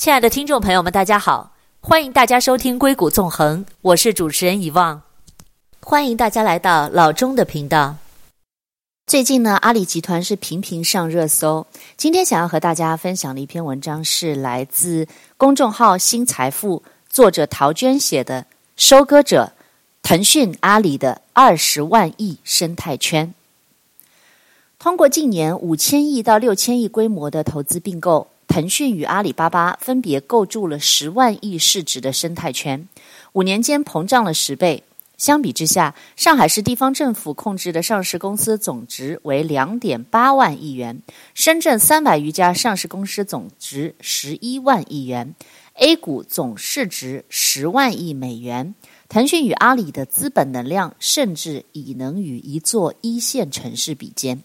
亲爱的听众朋友们，大家好，欢迎大家收听《硅谷纵横》，我是主持人遗忘，欢迎大家来到老钟的频道。最近呢，阿里集团是频频上热搜。今天想要和大家分享的一篇文章是来自公众号“新财富”作者陶娟写的《收割者：腾讯、阿里的二十万亿生态圈》。通过近年五千亿到六千亿规模的投资并购。腾讯与阿里巴巴分别构筑了十万亿市值的生态圈，五年间膨胀了十倍。相比之下，上海市地方政府控制的上市公司总值为两点八万亿元，深圳三百余家上市公司总值十一万亿元，A 股总市值十万亿美元。腾讯与阿里的资本能量甚至已能与一座一线城市比肩。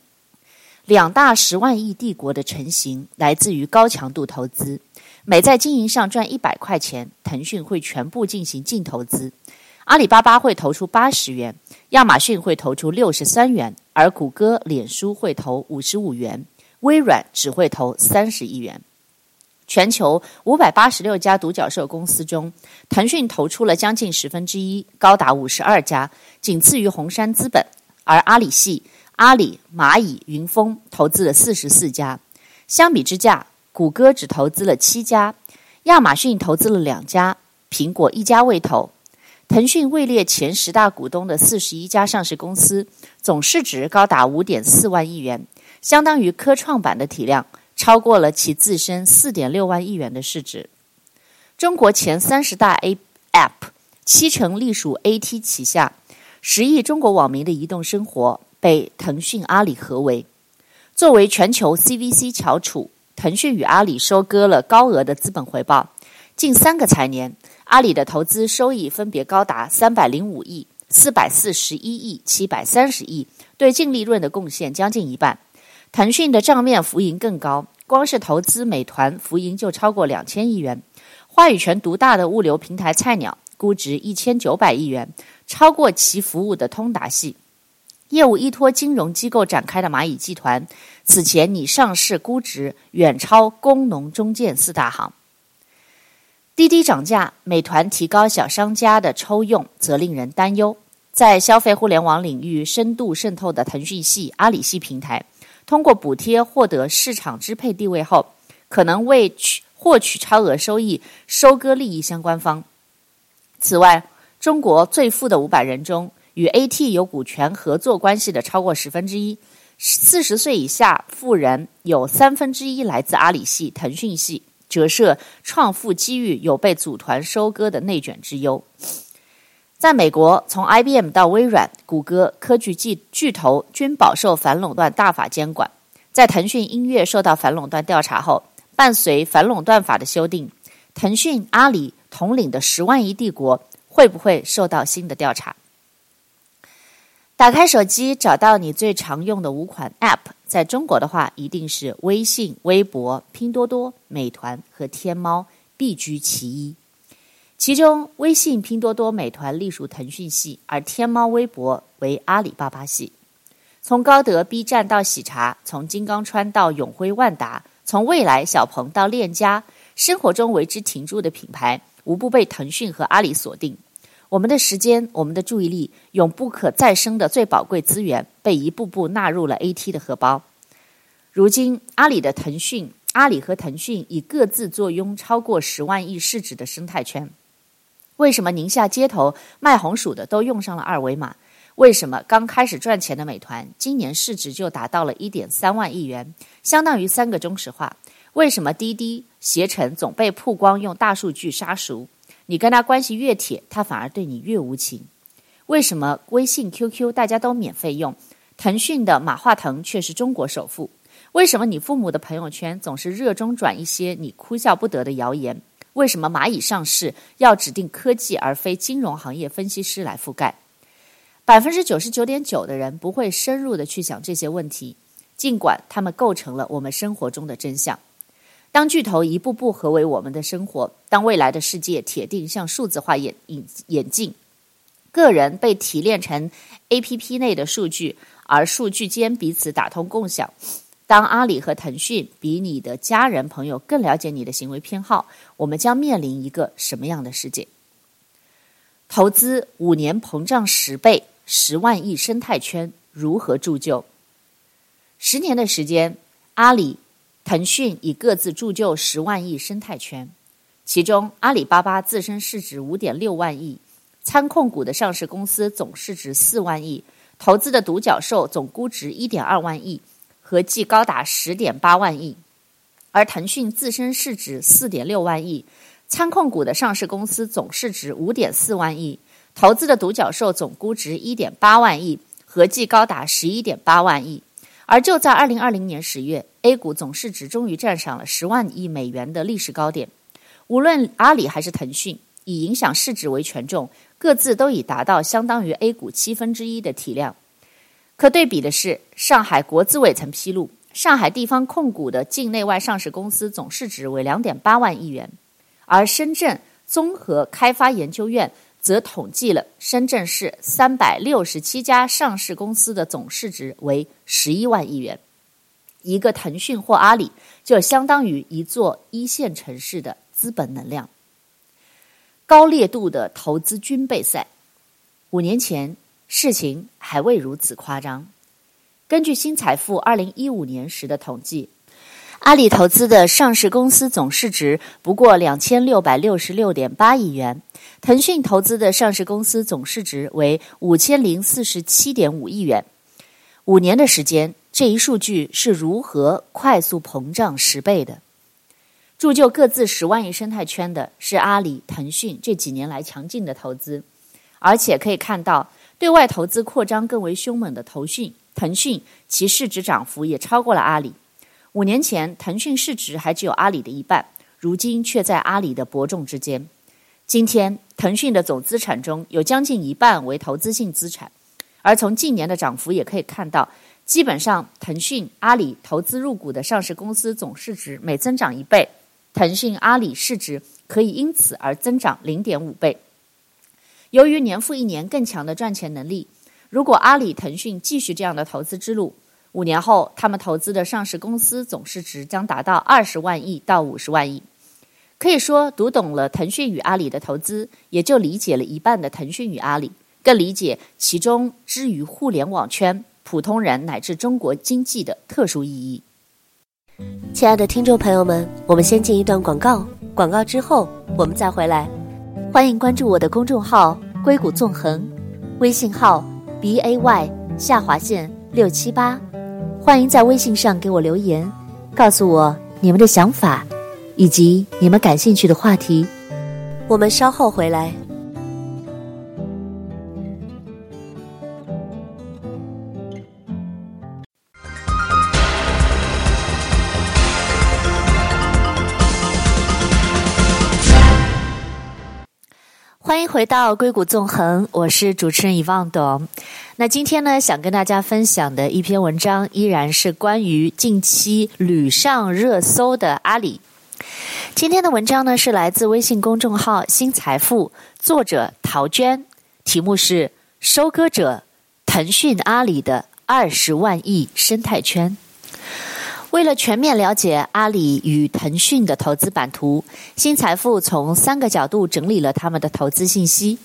两大十万亿帝国的成型来自于高强度投资，每在经营上赚一百块钱，腾讯会全部进行净投资，阿里巴巴会投出八十元，亚马逊会投出六十三元，而谷歌、脸书会投五十五元，微软只会投三十亿元。全球五百八十六家独角兽公司中，腾讯投出了将近十分之一，高达五十二家，仅次于红杉资本，而阿里系。阿里、蚂蚁、云锋投资了四十四家，相比之下，谷歌只投资了七家，亚马逊投资了两家，苹果一家未投。腾讯位列前十大股东的四十一家上市公司，总市值高达五点四万亿元，相当于科创板的体量，超过了其自身四点六万亿元的市值。中国前三十大 A App 七成隶属 AT 旗下，十亿中国网民的移动生活。被腾讯、阿里合围，作为全球 CVC 翘楚，腾讯与阿里收割了高额的资本回报。近三个财年，阿里的投资收益分别高达三百零五亿、四百四十一亿、七百三十亿，对净利润的贡献将近一半。腾讯的账面浮盈更高，光是投资美团浮盈就超过两千亿元。话语权独大的物流平台菜鸟，估值一千九百亿元，超过其服务的通达系。业务依托金融机构展开的蚂蚁集团，此前拟上市估值远超工农中建四大行。滴滴涨价，美团提高小商家的抽用，则令人担忧。在消费互联网领域深度渗透的腾讯系、阿里系平台，通过补贴获得市场支配地位后，可能为获取超额收益收割利益相关方。此外，中国最富的五百人中，与 AT 有股权合作关系的超过十分之一，四十岁以下富人有三分之一来自阿里系、腾讯系，折射创富机遇有被组团收割的内卷之忧。在美国，从 IBM 到微软、谷歌，科技巨巨头均饱受反垄断大法监管。在腾讯音乐受到反垄断调查后，伴随反垄断法的修订，腾讯、阿里统领的十万亿帝国会不会受到新的调查？打开手机，找到你最常用的五款 App，在中国的话，一定是微信、微博、拼多多、美团和天猫，必居其一。其中，微信、拼多多、美团隶属腾讯系，而天猫、微博为阿里巴巴系。从高德、B 站到喜茶，从金刚川到永辉、万达，从未来、小鹏到链家，生活中为之停住的品牌，无不被腾讯和阿里锁定。我们的时间，我们的注意力，永不可再生的最宝贵资源，被一步步纳入了 AT 的荷包。如今，阿里的腾讯，阿里和腾讯已各自坐拥超过十万亿市值的生态圈。为什么宁夏街头卖红薯的都用上了二维码？为什么刚开始赚钱的美团，今年市值就达到了一点三万亿元，相当于三个中石化？为什么滴滴、携程总被曝光用大数据杀熟？你跟他关系越铁，他反而对你越无情。为什么微信、QQ 大家都免费用，腾讯的马化腾却是中国首富？为什么你父母的朋友圈总是热衷转一些你哭笑不得的谣言？为什么蚂蚁上市要指定科技而非金融行业分析师来覆盖？百分之九十九点九的人不会深入的去想这些问题，尽管他们构成了我们生活中的真相。当巨头一步步合围我们的生活，当未来的世界铁定向数字化演演演进，个人被提炼成 APP 内的数据，而数据间彼此打通共享，当阿里和腾讯比你的家人朋友更了解你的行为偏好，我们将面临一个什么样的世界？投资五年膨胀十倍，十万亿生态圈如何铸就？十年的时间，阿里、腾讯已各自铸就十万亿生态圈，其中阿里巴巴自身市值五点六万亿，参控股的上市公司总市值四万亿，投资的独角兽总估值一点二万亿。合计高达十点八万亿，而腾讯自身市值四点六万亿，参控股的上市公司总市值五点四万亿，投资的独角兽总估值一点八万亿，合计高达十一点八万亿。而就在二零二零年十月，A 股总市值终于站上了十万亿美元的历史高点。无论阿里还是腾讯，以影响市值为权重，各自都已达到相当于 A 股七分之一的体量。可对比的是，上海国资委曾披露，上海地方控股的境内外上市公司总市值为两点八万亿元，而深圳综合开发研究院则统计了深圳市三百六十七家上市公司的总市值为十一万亿元。一个腾讯或阿里，就相当于一座一线城市的资本能量。高烈度的投资军备赛，五年前。事情还未如此夸张。根据新财富二零一五年时的统计，阿里投资的上市公司总市值不过两千六百六十六点八亿元，腾讯投资的上市公司总市值为五千零四十七点五亿元。五年的时间，这一数据是如何快速膨胀十倍的？铸就各自十万亿生态圈的是阿里、腾讯这几年来强劲的投资，而且可以看到。对外投资扩张更为凶猛的腾讯，腾讯其市值涨幅也超过了阿里。五年前，腾讯市值还只有阿里的一半，如今却在阿里的伯仲之间。今天，腾讯的总资产中有将近一半为投资性资产，而从近年的涨幅也可以看到，基本上腾讯、阿里投资入股的上市公司总市值每增长一倍，腾讯、阿里市值可以因此而增长零点五倍。由于年复一年更强的赚钱能力，如果阿里、腾讯继续这样的投资之路，五年后他们投资的上市公司总市值将达到二十万亿到五十万亿。可以说，读懂了腾讯与阿里的投资，也就理解了一半的腾讯与阿里，更理解其中之于互联网圈、普通人乃至中国经济的特殊意义。亲爱的听众朋友们，我们先进一段广告，广告之后我们再回来。欢迎关注我的公众号。硅谷纵横，微信号 b a y 下划线六七八，欢迎在微信上给我留言，告诉我你们的想法，以及你们感兴趣的话题。我们稍后回来。回到硅谷纵横，我是主持人遗忘董。那今天呢，想跟大家分享的一篇文章，依然是关于近期屡上热搜的阿里。今天的文章呢，是来自微信公众号“新财富”，作者陶娟，题目是“收割者：腾讯、阿里的二十万亿生态圈”。为了全面了解阿里与腾讯的投资版图，新财富从三个角度整理了他们的投资信息：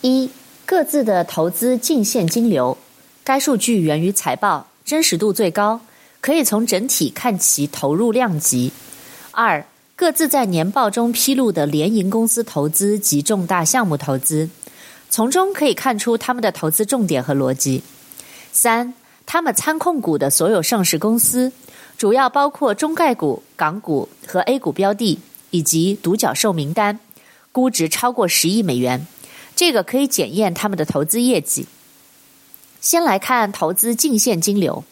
一、各自的投资净现金流，该数据源于财报，真实度最高，可以从整体看其投入量级；二、各自在年报中披露的联营公司投资及重大项目投资，从中可以看出他们的投资重点和逻辑；三、他们参控股的所有上市公司。主要包括中概股、港股和 A 股标的，以及独角兽名单，估值超过十亿美元。这个可以检验他们的投资业绩。先来看投资净现金流。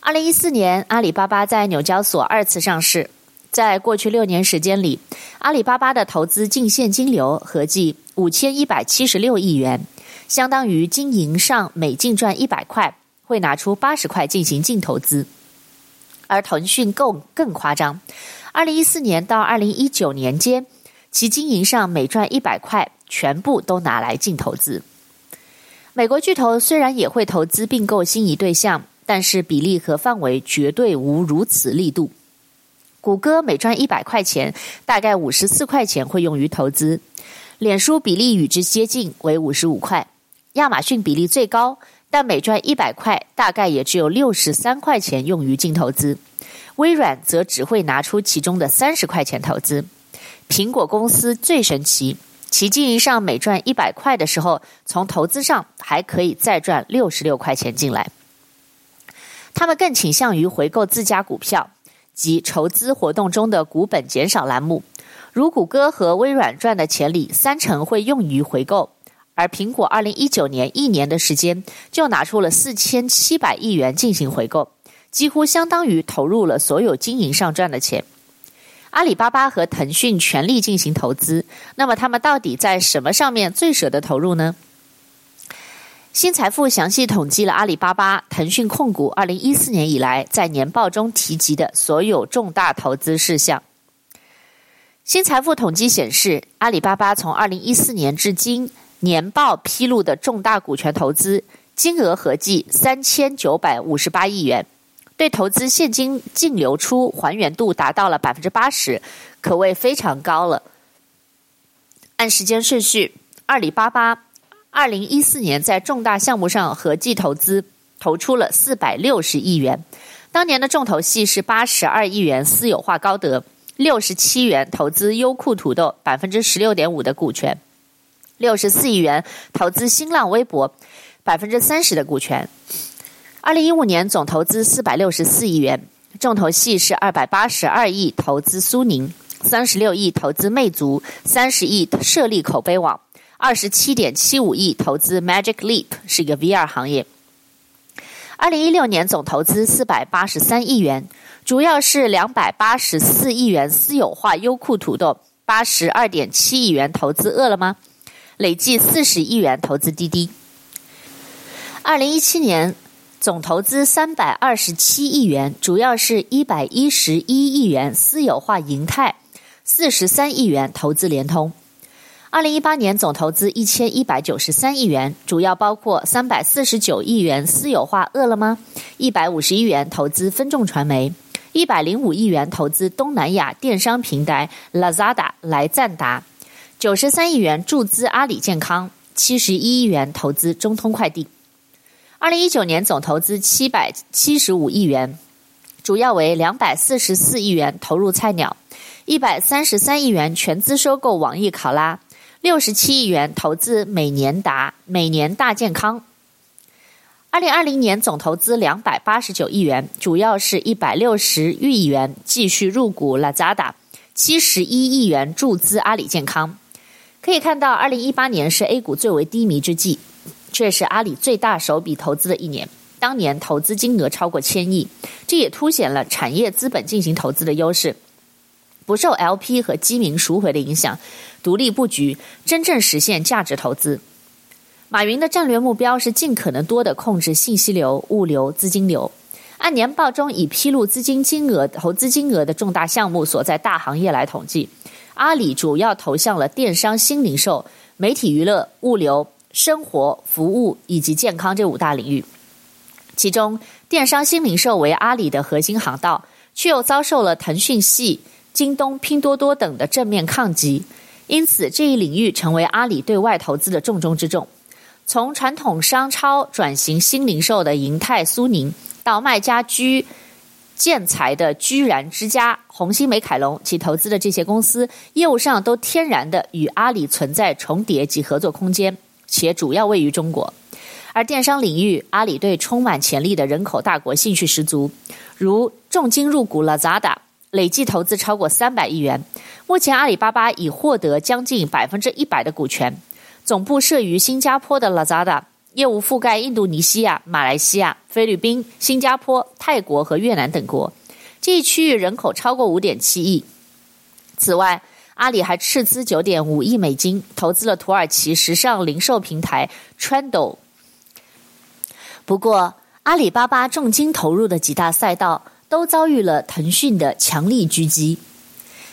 二零一四年，阿里巴巴在纽交所二次上市，在过去六年时间里，阿里巴巴的投资净现金流合计五千一百七十六亿元，相当于经营上每净赚一百块，会拿出八十块进行净投资。而腾讯更更夸张，二零一四年到二零一九年间，其经营上每赚一百块，全部都拿来净投资。美国巨头虽然也会投资并购心仪对象，但是比例和范围绝对无如此力度。谷歌每赚一百块钱，大概五十四块钱会用于投资；脸书比例与之接近，为五十五块；亚马逊比例最高，但每赚一百块，大概也只有六十三块钱用于净投资；微软则只会拿出其中的三十块钱投资。苹果公司最神奇，其经营上每赚一百块的时候，从投资上还可以再赚六十六块钱进来。他们更倾向于回购自家股票。及筹资活动中的股本减少栏目，如谷歌和微软赚的钱里三成会用于回购，而苹果二零一九年一年的时间就拿出了四千七百亿元进行回购，几乎相当于投入了所有经营上赚的钱。阿里巴巴和腾讯全力进行投资，那么他们到底在什么上面最舍得投入呢？新财富详细统计了阿里巴巴、腾讯控股二零一四年以来在年报中提及的所有重大投资事项。新财富统计显示，阿里巴巴从二零一四年至今年报披露的重大股权投资金额合计三千九百五十八亿元，对投资现金净流出还原度达到了百分之八十，可谓非常高了。按时间顺序，阿里巴巴。二零一四年，在重大项目上合计投资投出了四百六十亿元。当年的重头戏是八十二亿元私有化高德，六十七元投资优酷土豆百分之十六点五的股权，六十四亿元投资新浪微博百分之三十的股权。二零一五年总投资四百六十四亿元，重头戏是二百八十二亿投资苏宁，三十六亿投资魅族，三十亿设立口碑网。二十七点七五亿投资 Magic Leap 是一个 VR 行业。二零一六年总投资四百八十三亿元，主要是两百八十四亿元私有化优酷土豆，八十二点七亿元投资饿了么，累计四十亿元投资滴滴。二零一七年总投资三百二十七亿元，主要是一百一十一亿元私有化银泰，四十三亿元投资联通。二零一八年总投资一千一百九十三亿元，主要包括三百四十九亿元私有化饿了么，一百五十亿元投资分众传媒，一百零五亿元投资东南亚电商平台 Lazada 来赞达，九十三亿元注资阿里健康，七十一亿元投资中通快递。二零一九年总投资七百七十五亿元，主要为两百四十四亿元投入菜鸟，一百三十三亿元全资收购网易考拉。六十七亿元投资美年达、美年大健康。二零二零年总投资两百八十九亿元，主要是一百六十亿元继续入股 Lazada，七十一亿元注资阿里健康。可以看到，二零一八年是 A 股最为低迷之际，却是阿里最大手笔投资的一年。当年投资金额超过千亿，这也凸显了产业资本进行投资的优势。不受 LP 和基民赎回的影响，独立布局，真正实现价值投资。马云的战略目标是尽可能多的控制信息流、物流、资金流。按年报中已披露资金金额、投资金额的重大项目所在大行业来统计，阿里主要投向了电商、新零售、媒体娱乐、物流、生活服务以及健康这五大领域。其中，电商新零售为阿里的核心航道，却又遭受了腾讯系。京东、拼多多等的正面抗击，因此这一领域成为阿里对外投资的重中之重。从传统商超转型新零售的银泰、苏宁，到卖家居建材的居然之家、红星美凯龙，其投资的这些公司业务上都天然的与阿里存在重叠及合作空间，且主要位于中国。而电商领域，阿里对充满潜力的人口大国兴趣十足，如重金入股 Lazada。累计投资超过三百亿元，目前阿里巴巴已获得将近百分之一百的股权。总部设于新加坡的 Lazada，业务覆盖印度尼西亚、马来西亚、菲律宾、新加坡、泰国和越南等国，这一区域人口超过五点七亿。此外，阿里还斥资九点五亿美金投资了土耳其时尚零售平台 Trendyol。不过，阿里巴巴重金投入的几大赛道，都遭遇了腾讯的强力狙击。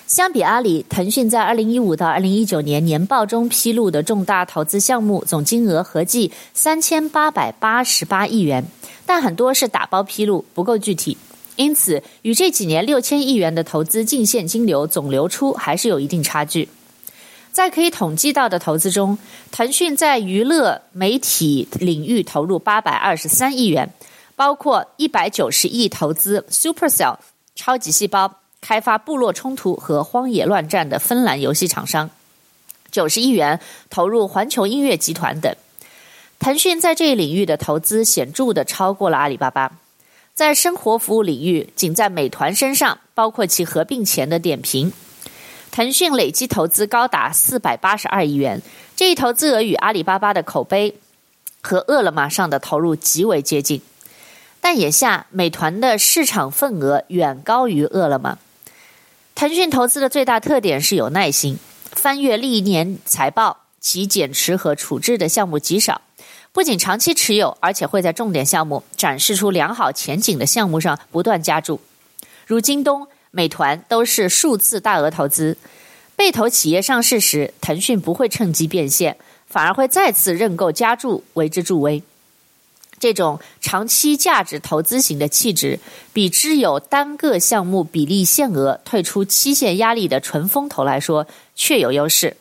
相比阿里，腾讯在二零一五到二零一九年年报中披露的重大投资项目总金额合计三千八百八十八亿元，但很多是打包披露，不够具体，因此与这几年六千亿元的投资净现金流总流出还是有一定差距。在可以统计到的投资中，腾讯在娱乐媒体领域投入八百二十三亿元，包括一百九十亿投资 Supercell 超级细胞开发部落冲突和荒野乱战的芬兰游戏厂商，九十亿元投入环球音乐集团等。腾讯在这一领域的投资显著地超过了阿里巴巴。在生活服务领域，仅在美团身上，包括其合并前的点评。腾讯累计投资高达四百八十二亿元，这一投资额与阿里巴巴的口碑和饿了么上的投入极为接近。但眼下，美团的市场份额远高于饿了么。腾讯投资的最大特点是有耐心，翻阅历年财报，其减持和处置的项目极少，不仅长期持有，而且会在重点项目展示出良好前景的项目上不断加注，如京东。美团都是数次大额投资，被投企业上市时，腾讯不会趁机变现，反而会再次认购加注，为之助威。这种长期价值投资型的气质，比只有单个项目比例限额、退出期限压力的纯风投来说，确有优势。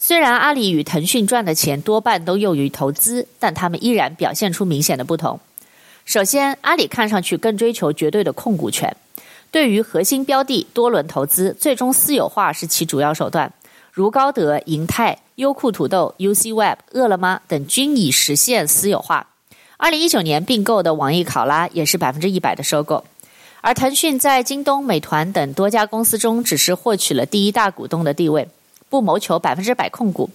虽然阿里与腾讯赚的钱多半都用于投资，但他们依然表现出明显的不同。首先，阿里看上去更追求绝对的控股权。对于核心标的多轮投资，最终私有化是其主要手段，如高德、银泰、优酷土豆、UCWeb、饿了么等均已实现私有化。二零一九年并购的网易考拉也是百分之一百的收购，而腾讯在京东、美团等多家公司中，只是获取了第一大股东的地位，不谋求百分之百控股，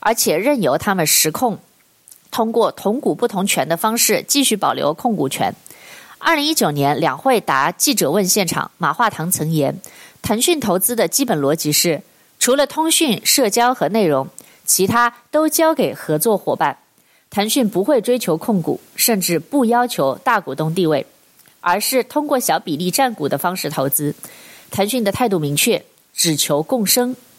而且任由他们实控，通过同股不同权的方式继续保留控股权。二零一九年两会答记者问现场，马化腾曾言：“腾讯投资的基本逻辑是，除了通讯、社交和内容，其他都交给合作伙伴。腾讯不会追求控股，甚至不要求大股东地位，而是通过小比例占股的方式投资。腾讯的态度明确，只求共生，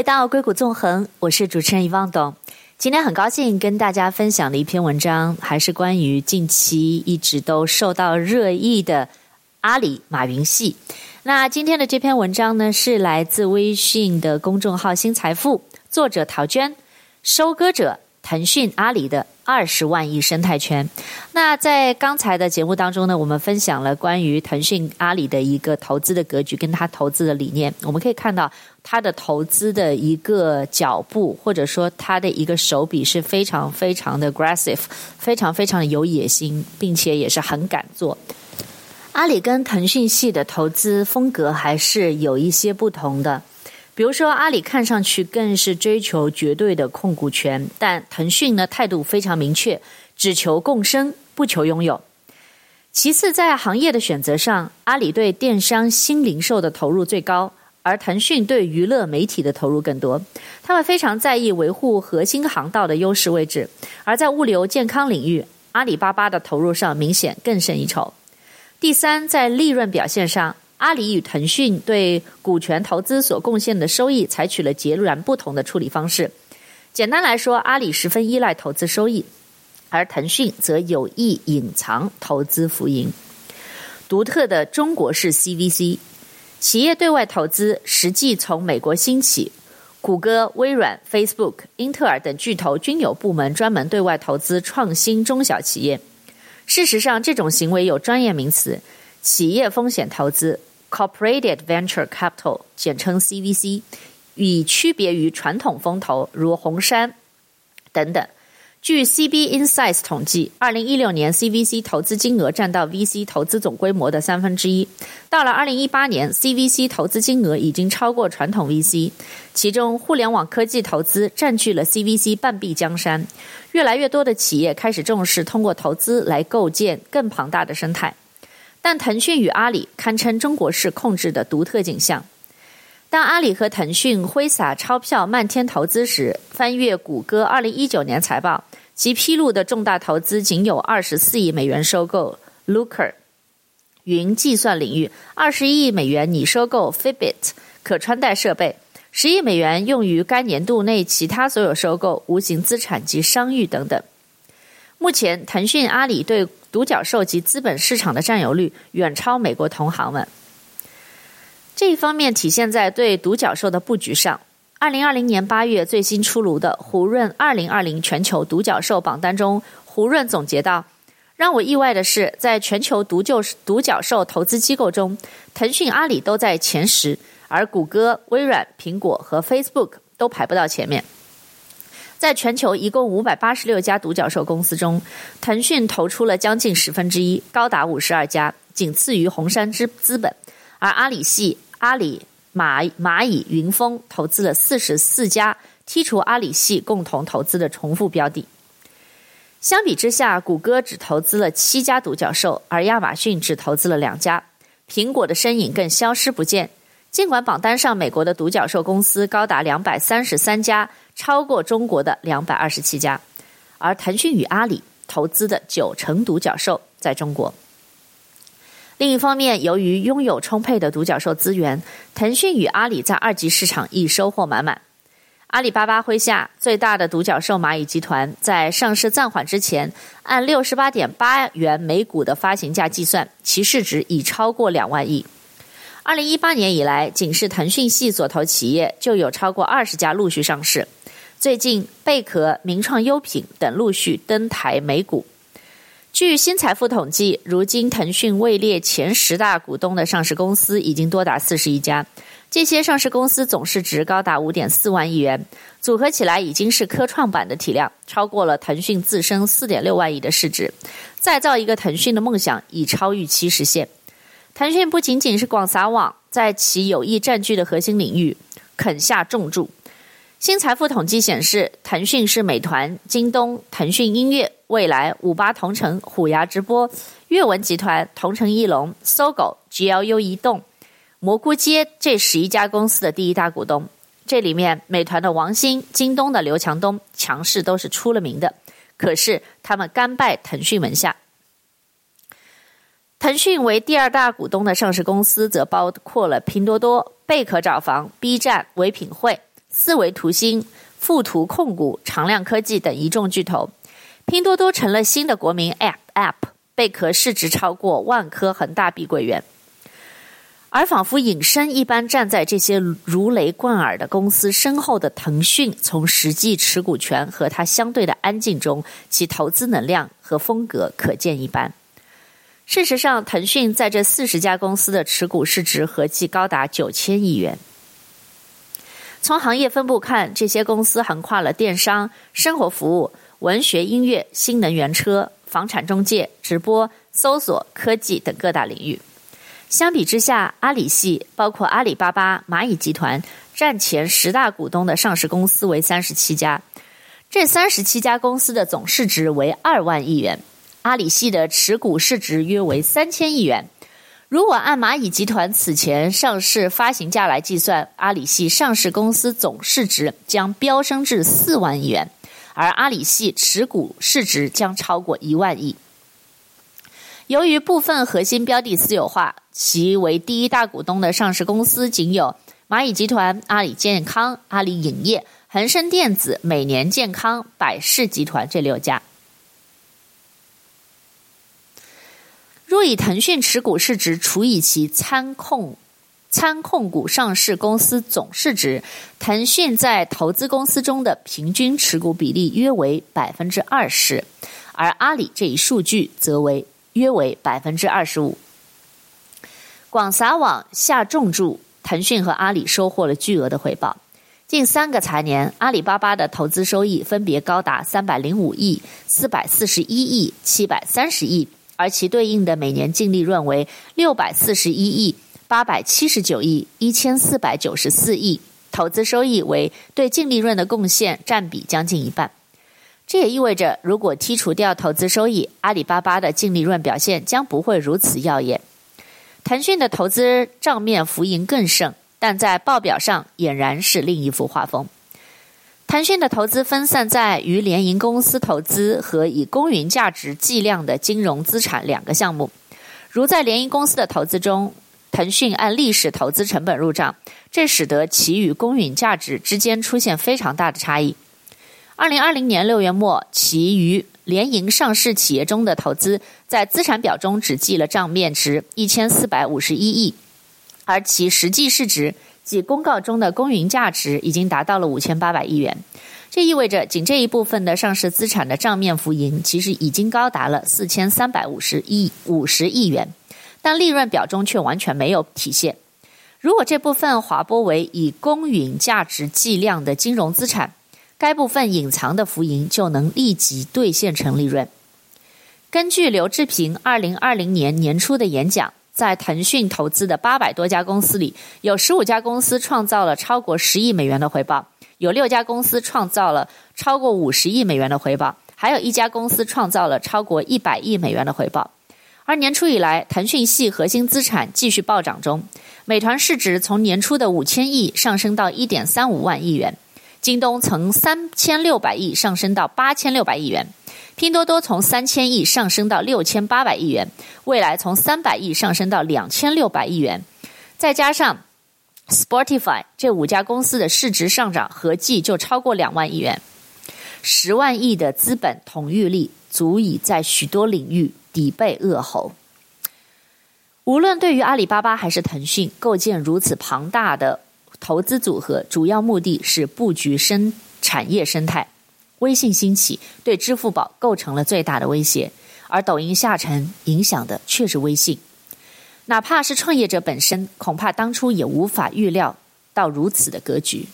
回到硅谷纵横，我是主持人一望董。今天很高兴跟大家分享的一篇文章，还是关于近期一直都受到热议的阿里马云系。那今天的这篇文章呢，是来自微信的公众号“新财富”，作者陶娟，收割者。腾讯、阿里的二十万亿生态圈。那在刚才的节目当中呢，我们分享了关于腾讯、阿里的一个投资的格局，跟他投资的理念。我们可以看到，他的投资的一个脚步，或者说他的一个手笔是非常非常的 aggressive，非常非常的有野心，并且也是很敢做。阿里跟腾讯系的投资风格还是有一些不同的。比如说，阿里看上去更是追求绝对的控股权，但腾讯呢，态度非常明确，只求共生，不求拥有。其次，在行业的选择上，阿里对电商新零售的投入最高，而腾讯对娱乐媒体的投入更多。他们非常在意维护核心航道的优势位置，而在物流健康领域，阿里巴巴的投入上明显更胜一筹。第三，在利润表现上。阿里与腾讯对股权投资所贡献的收益采取了截然不同的处理方式。简单来说，阿里十分依赖投资收益，而腾讯则有意隐藏投资浮盈。独特的中国式 CVC，企业对外投资实际从美国兴起，谷歌、微软、Facebook、英特尔等巨头均有部门专门对外投资创新中小企业。事实上，这种行为有专业名词：企业风险投资。Corporated Venture Capital，简称 CVC，以区别于传统风投如红杉等等。据 CB Insights 统计，二零一六年 CVC 投资金额占到 VC 投资总规模的三分之一。到了二零一八年，CVC 投资金额已经超过传统 VC。其中，互联网科技投资占据了 CVC 半壁江山。越来越多的企业开始重视通过投资来构建更庞大的生态。但腾讯与阿里堪称中国式控制的独特景象。当阿里和腾讯挥洒钞票漫天投资时，翻阅谷歌二零一九年财报。其披露的重大投资仅有二十四亿美元收购 Looker 云计算领域，二十一亿美元拟收购 Fitbit 可穿戴设备，十亿美元用于该年度内其他所有收购、无形资产及商誉等等。目前，腾讯、阿里对独角兽及资本市场的占有率远超美国同行们。这一方面体现在对独角兽的布局上。二零二零年八月最新出炉的胡润二零二零全球独角兽榜单中，胡润总结道：“让我意外的是，在全球独就独角兽投资机构中，腾讯、阿里都在前十，而谷歌、微软、苹果和 Facebook 都排不到前面。在全球一共五百八十六家独角兽公司中，腾讯投出了将近十分之一，高达五十二家，仅次于红杉资资本，而阿里系阿里。”蚂蚂蚁、云峰投资了四十四家，剔除阿里系共同投资的重复标的。相比之下，谷歌只投资了七家独角兽，而亚马逊只投资了两家，苹果的身影更消失不见。尽管榜单上美国的独角兽公司高达两百三十三家，超过中国的两百二十七家，而腾讯与阿里投资的九成独角兽在中国。另一方面，由于拥有充沛的独角兽资源，腾讯与阿里在二级市场亦收获满满。阿里巴巴麾下最大的独角兽蚂蚁集团在上市暂缓之前，按六十八点八元每股的发行价计算，其市值已超过两万亿。二零一八年以来，仅是腾讯系所投企业就有超过二十家陆续上市。最近，贝壳、名创优品等陆续登台美股。据新财富统计，如今腾讯位列前十大股东的上市公司已经多达四十一家，这些上市公司总市值高达五点四万亿元，组合起来已经是科创板的体量，超过了腾讯自身四点六万亿的市值。再造一个腾讯的梦想已超预期实现。腾讯不仅仅是广撒网，在其有意占据的核心领域肯下重注。新财富统计显示，腾讯是美团、京东、腾讯音乐。未来、五八同城、虎牙直播、阅文集团、同城艺龙、搜狗、GLU 移动、蘑菇街这十一家公司的第一大股东。这里面，美团的王兴、京东的刘强东强势都是出了名的。可是，他们甘拜腾讯门下。腾讯为第二大股东的上市公司，则包括了拼多多、贝壳找房、B 站、唯品会、四维图新、富途控股、长亮科技等一众巨头。拼多多成了新的国民 App App，贝壳市值超过万科恒大碧桂园，而仿佛隐身一般站在这些如雷贯耳的公司身后的腾讯，从实际持股权和它相对的安静中，其投资能量和风格可见一斑。事实上，腾讯在这四十家公司的持股市值合计高达九千亿元。从行业分布看，这些公司横跨了电商、生活服务。文学、音乐、新能源车、房产中介、直播、搜索、科技等各大领域。相比之下，阿里系包括阿里巴巴、蚂蚁集团占前十大股东的上市公司为三十七家，这三十七家公司的总市值为二万亿元，阿里系的持股市值约为三千亿元。如果按蚂蚁集团此前上市发行价来计算，阿里系上市公司总市值将飙升至四万亿元。而阿里系持股市值将超过一万亿。由于部分核心标的私有化，其为第一大股东的上市公司仅有蚂蚁集团、阿里健康、阿里影业、恒生电子、美年健康、百世集团这六家。若以腾讯持股市值除以其参控。参控股上市公司总市值，腾讯在投资公司中的平均持股比例约为百分之二十，而阿里这一数据则为约为百分之二十五。广撒网下重注，腾讯和阿里收获了巨额的回报。近三个财年，阿里巴巴的投资收益分别高达三百零五亿、四百四十一亿、七百三十亿，而其对应的每年净利润为六百四十一亿、八百七十九亿、一千四百九十四亿，投资收益为对净利润的贡献占比将近一半。这也意味着，如果剔除掉投资收益，阿里巴巴的净利润表现将不会如此耀眼。腾讯的投资账面浮盈更盛。但在报表上俨然是另一幅画风。腾讯的投资分散在于联营公司投资和以公允价值计量的金融资产两个项目。如在联营公司的投资中，腾讯按历史投资成本入账，这使得其与公允价值之间出现非常大的差异。二零二零年六月末，其于联营上市企业中的投资在资产表中只记了账面值一千四百五十一亿。而其实际市值即公告中的公允价值已经达到了五千八百亿元，这意味着仅这一部分的上市资产的账面浮盈其实已经高达了四千三百五十亿五十亿元，但利润表中却完全没有体现。如果这部分划拨为以公允价值计量的金融资产，该部分隐藏的浮盈就能立即兑现成利润。根据刘志平二零二零年年初的演讲。在腾讯投资的八百多家公司里，有十五家公司创造了超过十亿美元的回报，有六家公司创造了超过五十亿美元的回报，还有一家公司创造了超过一百亿美元的回报。而年初以来，腾讯系核心资产继续暴涨中，美团市值从年初的五千亿上升到一点三五万亿元，京东从三千六百亿上升到八千六百亿元。拼多多从三千亿上升到六千八百亿元，未来从三百亿上升到两千六百亿元，再加上 Spotify 这五家公司的市值上涨，合计就超过两万亿元。十万亿的资本统御力，足以在许多领域抵背恶猴。无论对于阿里巴巴还是腾讯，构建如此庞大的投资组合，主要目的是布局生产业生态。微信兴起对支付宝构成了最大的威胁，而抖音下沉影响的却是微信。哪怕是创业者本身，恐怕当初也无法预料到如此的格局。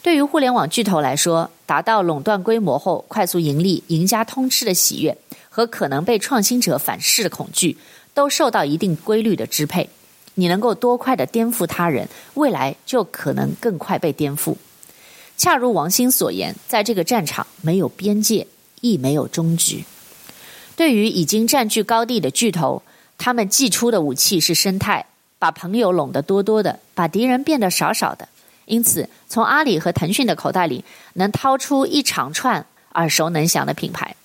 对于互联网巨头来说，达到垄断规模后快速盈利、赢家通吃的喜悦，和可能被创新者反噬的恐惧，都受到一定规律的支配。你能够多快的颠覆他人，未来就可能更快被颠覆。恰如王兴所言，在这个战场没有边界，亦没有终局。对于已经占据高地的巨头，他们祭出的武器是生态，把朋友拢得多多的，把敌人变得少少的。因此，从阿里和腾讯的口袋里能掏出一长串耳熟能详的品牌。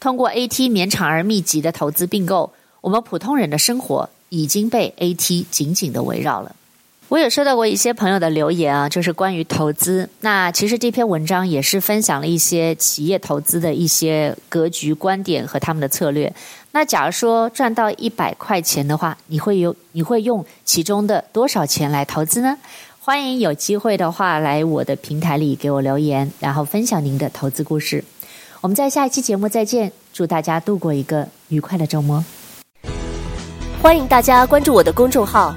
通过 AT 绵长而密集的投资并购，我们普通人的生活已经被 AT 紧紧的围绕了。我有收到过一些朋友的留言啊，就是关于投资。那其实这篇文章也是分享了一些企业投资的一些格局、观点和他们的策略。那假如说赚到一百块钱的话，你会有你会用其中的多少钱来投资呢？欢迎有机会的话来我的平台里给我留言，然后分享您的投资故事。我们在下一期节目再见，祝大家度过一个愉快的周末。欢迎大家关注我的公众号。